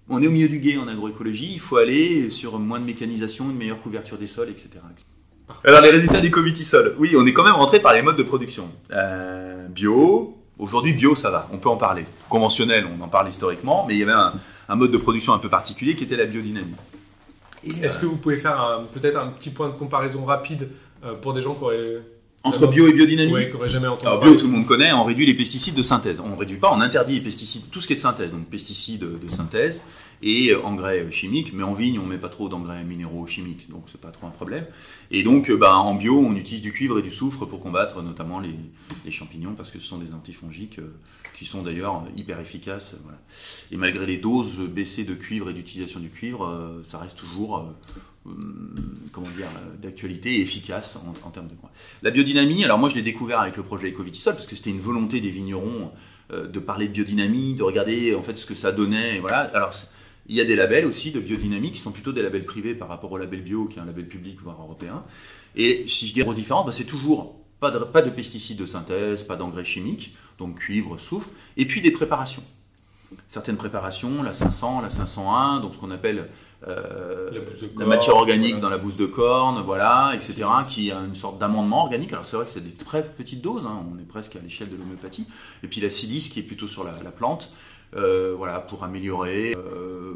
Speaker 6: on est au milieu du guet en agroécologie, il faut aller sur moins de mécanisation, une meilleure couverture des sols, etc. Alors les résultats des covitisol. Oui, on est quand même rentré par les modes de production. Euh, bio, aujourd'hui bio ça va, on peut en parler. Conventionnel, on en parle historiquement, mais il y avait un, un mode de production un peu particulier qui était la biodynamie. Et,
Speaker 5: Est-ce
Speaker 6: euh,
Speaker 5: que vous pouvez faire peut-être un petit point de comparaison rapide euh, pour des gens qui auraient,
Speaker 6: entre bio et biodynamie
Speaker 5: qui auraient jamais entendu
Speaker 6: Alors bio, tout le monde connaît, on réduit les pesticides de synthèse. On ne réduit pas, on interdit les pesticides, tout ce qui est de synthèse, donc pesticides de synthèse et euh, engrais chimiques, mais en vigne, on met pas trop d'engrais minéraux chimiques, donc c'est pas trop un problème. Et donc, euh, bah, en bio, on utilise du cuivre et du soufre pour combattre notamment les, champignons, parce que ce sont des antifongiques euh, qui sont d'ailleurs hyper efficaces. Et malgré les doses baissées de cuivre et d'utilisation du cuivre, ça reste toujours hum, comment dire, d'actualité et efficace en, termes de. La biodynamie, alors moi je l'ai découvert avec le projet Ecovitisol parce que c'était une volonté des vignerons de parler de biodynamie, de regarder en fait ce que ça donnait. Et voilà. Alors il y a des labels aussi de biodynamie qui sont plutôt des labels privés par rapport au label bio qui est un label public voire européen. Et si je dis aux différences, bah, c'est toujours pas de, pas de pesticides de synthèse, pas d'engrais chimiques, donc cuivre, soufre, et puis des préparations. Certaines préparations, la 500, la 501, donc ce qu'on appelle euh,
Speaker 5: La
Speaker 6: matière organique
Speaker 5: voilà.
Speaker 6: dans la bouse de corne, voilà, etc., qui a une sorte d'amendement organique. Alors c'est vrai que c'est des très petites doses, hein, on est presque à l'échelle de l'homéopathie. Et puis la silice qui est plutôt sur la, la plante, voilà, pour améliorer euh,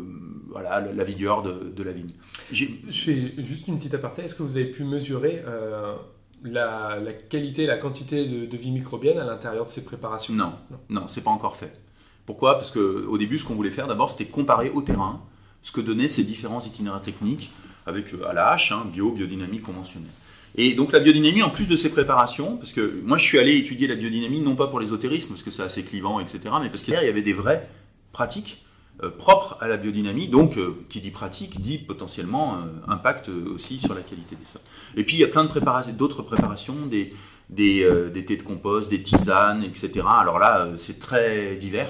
Speaker 6: voilà, la, vigueur de, de la vigne. J'ai-
Speaker 5: Je fais juste une petite aparté. Est-ce que vous avez pu mesurer euh, la, la qualité, la quantité de, de vie microbienne à l'intérieur de ces préparations?
Speaker 6: Non,
Speaker 5: Non.
Speaker 6: c'est pas encore fait. Pourquoi? Parce que au début, ce qu'on voulait faire d'abord, c'était comparer au terrain ce que donnaient ces différents itinéraires techniques avec euh, à la hache, hein, bio, biodynamie conventionnelle. Et donc la biodynamie, en plus de ces préparations, parce que moi je suis allé étudier la biodynamie non pas pour l'ésotérisme, parce que c'est assez clivant, etc., mais parce qu'il y avait des vraies pratiques euh, propres à la biodynamie, donc euh, qui dit pratique dit potentiellement euh, impact aussi sur la qualité des sols. Et puis il y a plein de préparations, d'autres préparations, des, des, des thés de compost, des tisanes, etc. Alors là, c'est très divers.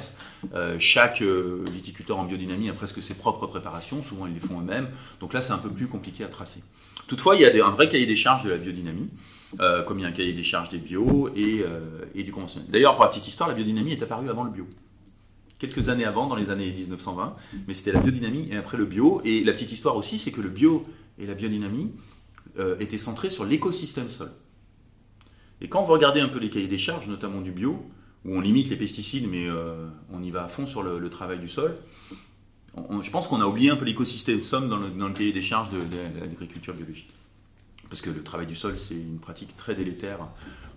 Speaker 6: Chaque viticulteur en biodynamie a presque ses propres préparations, souvent ils les font eux-mêmes. Donc là, c'est un peu plus compliqué à tracer. Toutefois, il y a un vrai cahier des charges de la biodynamie, euh, comme il y a un cahier des charges des bio et, euh, et du conventionnel. D'ailleurs, pour la petite histoire, la biodynamie est apparue avant le bio. Quelques années avant, dans les années 1920, mais c'était la biodynamie et après le bio. Et la petite histoire aussi, c'est que le bio et la biodynamie euh, étaient centrés sur l'écosystème sol. Et quand vous regardez un peu les cahiers des charges, notamment du bio, où on limite les pesticides, mais on y va à fond sur le travail du sol, je pense qu'on a oublié un peu l'écosystème somme dans le, dans le cahier des charges de, l'agriculture biologique. Parce que le travail du sol, c'est une pratique très délétère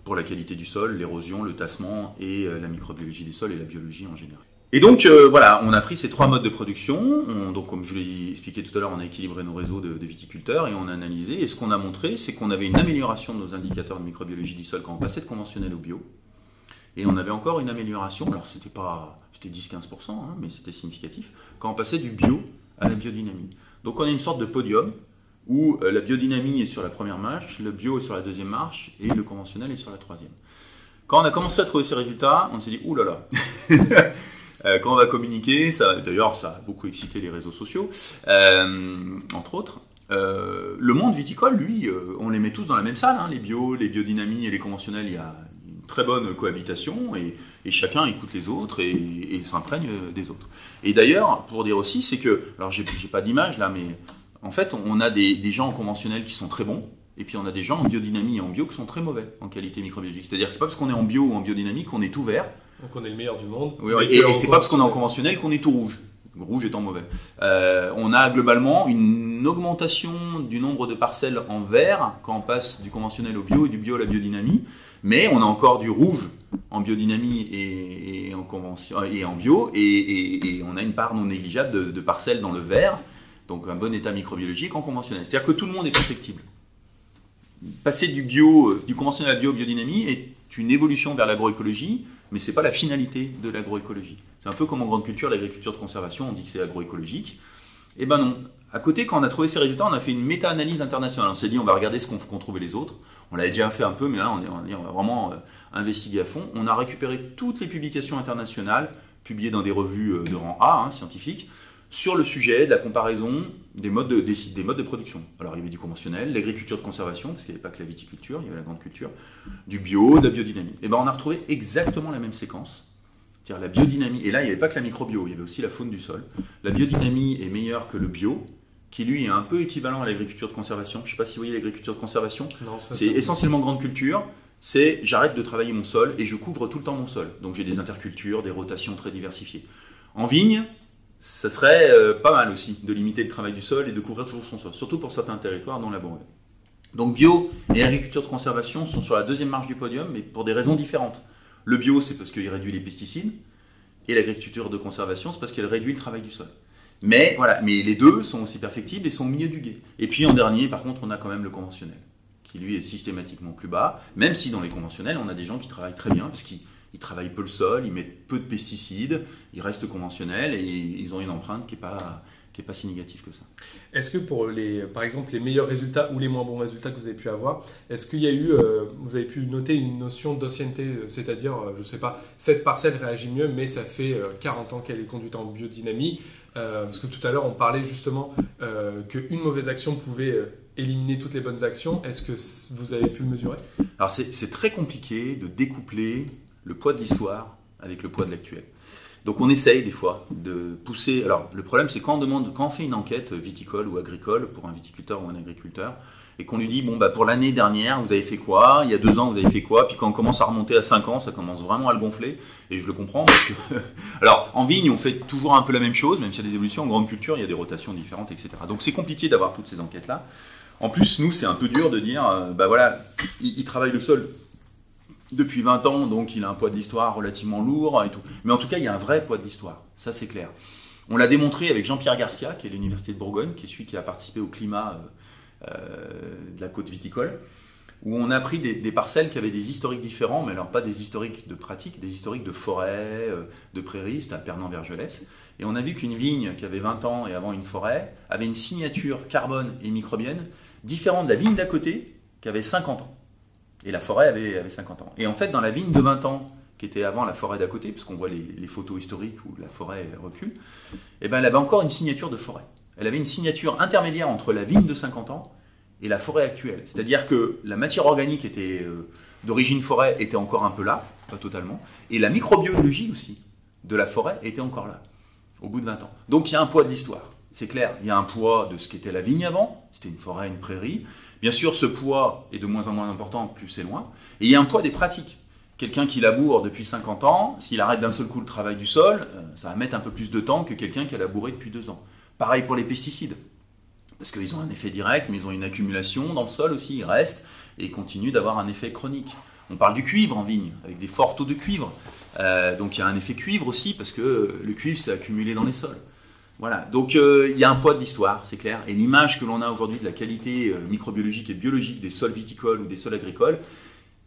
Speaker 6: pour la qualité du sol, l'érosion, le tassement et euh, la microbiologie des sols et la biologie en général. Et donc euh, voilà, on a pris ces trois modes de production. On- donc comme je l'ai expliqué tout à l'heure, on a équilibré nos réseaux de, de viticulteurs et on a analysé. Et ce qu'on a montré, c'est qu'on avait une amélioration de nos indicateurs de microbiologie du sol quand on passait de conventionnel au bio. Et on avait encore une amélioration, alors c'était pas, c'était 10-15%, hein, mais c'était significatif, quand on passait du bio à la biodynamie. Donc on a une sorte de podium où euh, la biodynamie est sur la première marche, le bio est sur la deuxième marche et le conventionnel est sur la troisième. Quand on a commencé à trouver ces résultats, on s'est dit, ouh là là, Euh, quand on va communiquer, ça, d'ailleurs ça a beaucoup excité les réseaux sociaux, euh, entre autres. Euh, le monde viticole, lui, euh, on les met tous dans la même salle, hein, les bio, les biodynamiques et les conventionnels, il y a très bonne cohabitation et, et chacun écoute les autres et, et s'imprègne des autres. Et d'ailleurs, pour dire aussi, c'est que, alors j'ai pas d'image là, mais en fait, on a des, des gens en conventionnel qui sont très bons, et puis on a des gens en biodynamie et en bio qui sont très mauvais en qualité microbiologique. C'est-à-dire, c'est pas parce qu'on est en bio ou en biodynamie qu'on est tout vert,
Speaker 5: Donc on est le meilleur du monde.
Speaker 6: oui, et, et c'est pas parce qu'on est en
Speaker 5: conventionnel-
Speaker 6: conventionnel qu'on est tout rouge. Rouge étant mauvais. Euh, on a globalement une augmentation du nombre de parcelles en vert quand on passe du conventionnel au bio et du bio à la biodynamie, mais on a encore du rouge en biodynamie et, en, convention, et en bio, et, on a une part non négligeable de, parcelles dans le vert donc un bon état microbiologique en conventionnel. C'est-à-dire que tout le monde est perfectible. Passer du bio, euh, du conventionnel à bio biodynamie est une évolution vers l'agroécologie, mais c'est pas la finalité de l'agroécologie. C'est un peu comme en grande culture, l'agriculture de conservation, on dit que c'est agroécologique. Eh ben non. À côté, quand on a trouvé ces résultats, on a fait une méta-analyse internationale. On s'est dit, on va regarder ce qu'ont trouvé les autres. On l'avait déjà fait un peu, mais là, on, est, va vraiment euh, investiguer à fond. On a récupéré toutes les publications internationales publiées dans des revues euh, de rang A, hein, scientifiques, sur le sujet de la comparaison des modes de, des, des modes de production. Alors, il y avait du conventionnel, l'agriculture de conservation, parce qu'il n'y avait pas que la viticulture, il y avait la grande culture, du bio, de la biodynamie. Et ben, on a retrouvé exactement la même séquence. C'est-à-dire la biodynamie, et là, il n'y avait pas que la microbio, il y avait aussi la faune du sol. La biodynamie est meilleure que le bio, qui lui est un peu équivalent à l'agriculture de conservation. Je ne sais pas si vous voyez l'agriculture de conservation. C'est essentiellement grande culture. C'est j'arrête de travailler mon sol et je couvre tout le temps mon sol. Donc j'ai des intercultures, des rotations très diversifiées. En vigne, ça serait euh, pas mal aussi de limiter le travail du sol et de couvrir toujours son sol, surtout pour certains territoires non labourés. Donc bio et agriculture de conservation sont sur la deuxième marche du podium, mais pour des raisons différentes. Le bio, c'est parce qu'il réduit les pesticides, et l'agriculture de conservation, c'est parce qu'elle réduit le travail du sol. Mais voilà, mais les deux sont aussi perfectibles et sont au du guet. Et puis en dernier, par contre, on a quand même le conventionnel, qui lui est systématiquement plus bas, même si dans les conventionnels, on a des gens qui travaillent très bien, parce qu'ils ils travaillent peu le sol, ils mettent peu de pesticides, ils restent conventionnels et ils ont une empreinte qui n'est pas, qui est pas si négative que ça.
Speaker 5: Est-ce que pour les, par exemple, les meilleurs résultats ou les moins bons résultats que vous avez pu avoir, est-ce qu'il y a eu, euh, vous avez pu noter une notion d'ancienneté, euh, c'est-à-dire, euh, je sais pas, cette parcelle réagit mieux, mais ça fait euh, 40 ans qu'elle est conduite en biodynamie, euh, parce que tout à l'heure on parlait justement euh, qu'une mauvaise action pouvait éliminer toutes les bonnes actions. Est-ce que vous avez pu le mesurer?
Speaker 6: Alors c'est très compliqué de découpler le poids de l'histoire avec le poids de l'actuel. Donc on essaye des fois de pousser. Alors le problème c'est quand on demande, quand on fait une enquête viticole ou agricole pour un viticulteur ou un agriculteur, et qu'on lui dit bon bah pour l'année dernière vous avez fait quoi, il y a deux ans vous avez fait quoi, puis quand on commence à remonter à cinq ans ça commence vraiment à le gonfler et je le comprends parce que alors en vigne on fait toujours un peu la même chose même s'il y a des évolutions en grande culture il y a des rotations différentes etc. Donc c'est compliqué d'avoir toutes ces enquêtes là. En plus nous c'est un peu dur de dire euh, bah voilà il, il travaille le sol depuis 20 ans, donc il a un poids de l'histoire relativement lourd et. Mais en tout cas, il y a un vrai poids de l'histoire, ça c'est clair. On l'a démontré avec Jean-Pierre Garcia, qui est l'Université de Bourgogne, qui est celui qui a participé au climat euh, euh, de la côte viticole, où on a pris des, des parcelles qui avaient des historiques différents, mais alors pas des historiques de pratique, des historiques de forêt, euh, de prairies, c'était à Pernan-Vergelès. Et on a vu qu'une vigne qui avait 20 ans et avant une forêt avait une signature carbone et microbienne différente de la vigne d'à côté qui avait 50 ans. Et la forêt avait, avait 50 ans. Et en fait, dans la vigne de 20 ans, qui était avant la forêt d'à côté, puisqu'on voit les, les photos historiques où la forêt recule, eh ben, elle avait encore une signature de forêt. Elle avait une signature intermédiaire entre la vigne de 50 ans et la forêt actuelle. C'est-à-dire que la matière organique était euh, d'origine forêt était encore un peu là, pas totalement, et la microbiologie aussi de la forêt était encore là, au bout de 20 ans. Donc il y a un poids de l'histoire. C'est clair, il y a un poids de ce qu'était la vigne avant, c'était une forêt, une prairie. Bien sûr, ce poids est de moins en moins important plus c'est loin. Et il y a un poids des pratiques. Quelqu'un qui laboure depuis 50 ans, s'il arrête d'un seul coup le travail du sol, euh, ça va mettre un peu plus de temps que quelqu'un qui a labouré depuis deux ans. Pareil pour les pesticides. Parce qu'ils ont un effet direct, mais ils ont une accumulation dans le sol aussi, ils restent et continuent d'avoir un effet chronique. On parle du cuivre en vigne, avec des forts taux de cuivre. Euh, donc il y a un effet cuivre aussi, parce que le cuivre s'est accumulé dans les sols. Voilà, donc euh, il y a un poids de l'histoire, c'est clair. Et l'image que l'on a aujourd'hui de la qualité euh, microbiologique et biologique des sols viticoles ou des sols agricoles,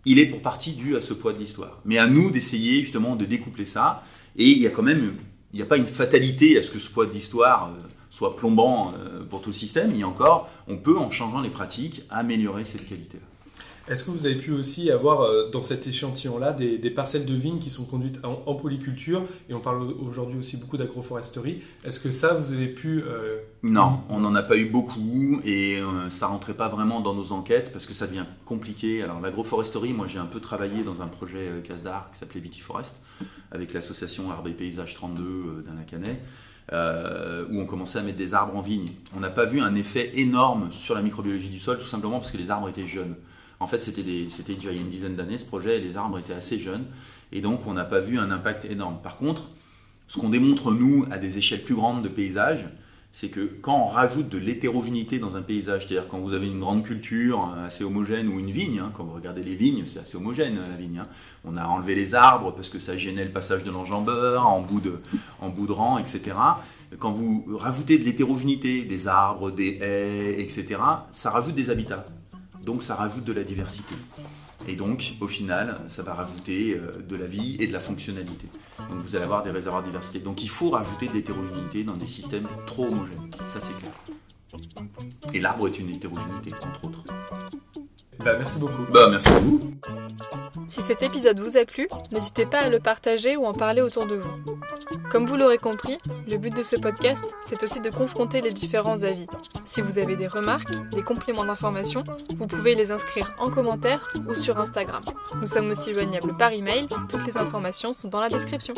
Speaker 6: il est pour partie dû à ce poids de l'histoire. Mais à nous d'essayer justement de découpler ça. Et il y a quand même, il n'y a pas une fatalité à ce que ce poids de l'histoire euh, soit plombant pour tout le système. Il y a encore, on peut en changeant les pratiques améliorer cette qualité-là.
Speaker 5: Est-ce que vous avez pu aussi avoir euh, dans cet échantillon-là des, parcelles de vignes qui sont conduites en, polyculture et on parle aujourd'hui aussi beaucoup d'agroforesterie. Est-ce que ça, vous avez pu euh,
Speaker 6: Non, on n'en a pas eu beaucoup et euh, ça rentrait pas vraiment dans nos enquêtes parce que ça devient compliqué. Alors l'agroforesterie, moi j'ai un peu travaillé dans un projet euh, Casdar qui s'appelait Vitiforest avec l'association Arbres et Paysages 32 euh, d'Alain Canet. euh, où on commençait à mettre des arbres en vigne. On n'a pas vu un effet énorme sur la microbiologie du sol, tout simplement parce que les arbres étaient jeunes. En fait, c'était déjà il y a une dizaine d'années ce projet, et les arbres étaient assez jeunes, et donc on n'a pas vu un impact énorme. Par contre, ce qu'on démontre, nous, à des échelles plus grandes de paysages, c'est que quand on rajoute de l'hétérogénéité dans un paysage, c'est-à-dire quand vous avez une grande culture euh, assez homogène ou une vigne, hein, quand vous regardez les vignes, c'est assez homogène euh, la vigne. hein. On a enlevé les arbres parce que ça gênait le passage de l'enjambeur en bout de, en bout de rang, etc. Quand vous rajoutez de l'hétérogénéité, des arbres, des haies, etc., ça rajoute des habitats. Donc ça rajoute de la diversité. Et donc, au final, ça va rajouter euh, de la vie et de la fonctionnalité. Donc vous allez avoir des réservoirs de diversité. Donc il faut rajouter de l'hétérogénéité dans des systèmes trop homogènes. Ça c'est clair. Et l'arbre est une hétérogénéité, entre autres.
Speaker 5: Bah, merci beaucoup.
Speaker 6: Bah merci à vous.
Speaker 2: Si cet épisode vous a plu, n'hésitez pas à le partager ou en parler autour de vous. Comme vous l'aurez compris, le but de ce podcast, c'est aussi de confronter les différents avis. Si vous avez des remarques, des compléments d'information, vous pouvez les inscrire en commentaire ou sur Instagram. Nous sommes aussi joignables par email, toutes les informations sont dans la description.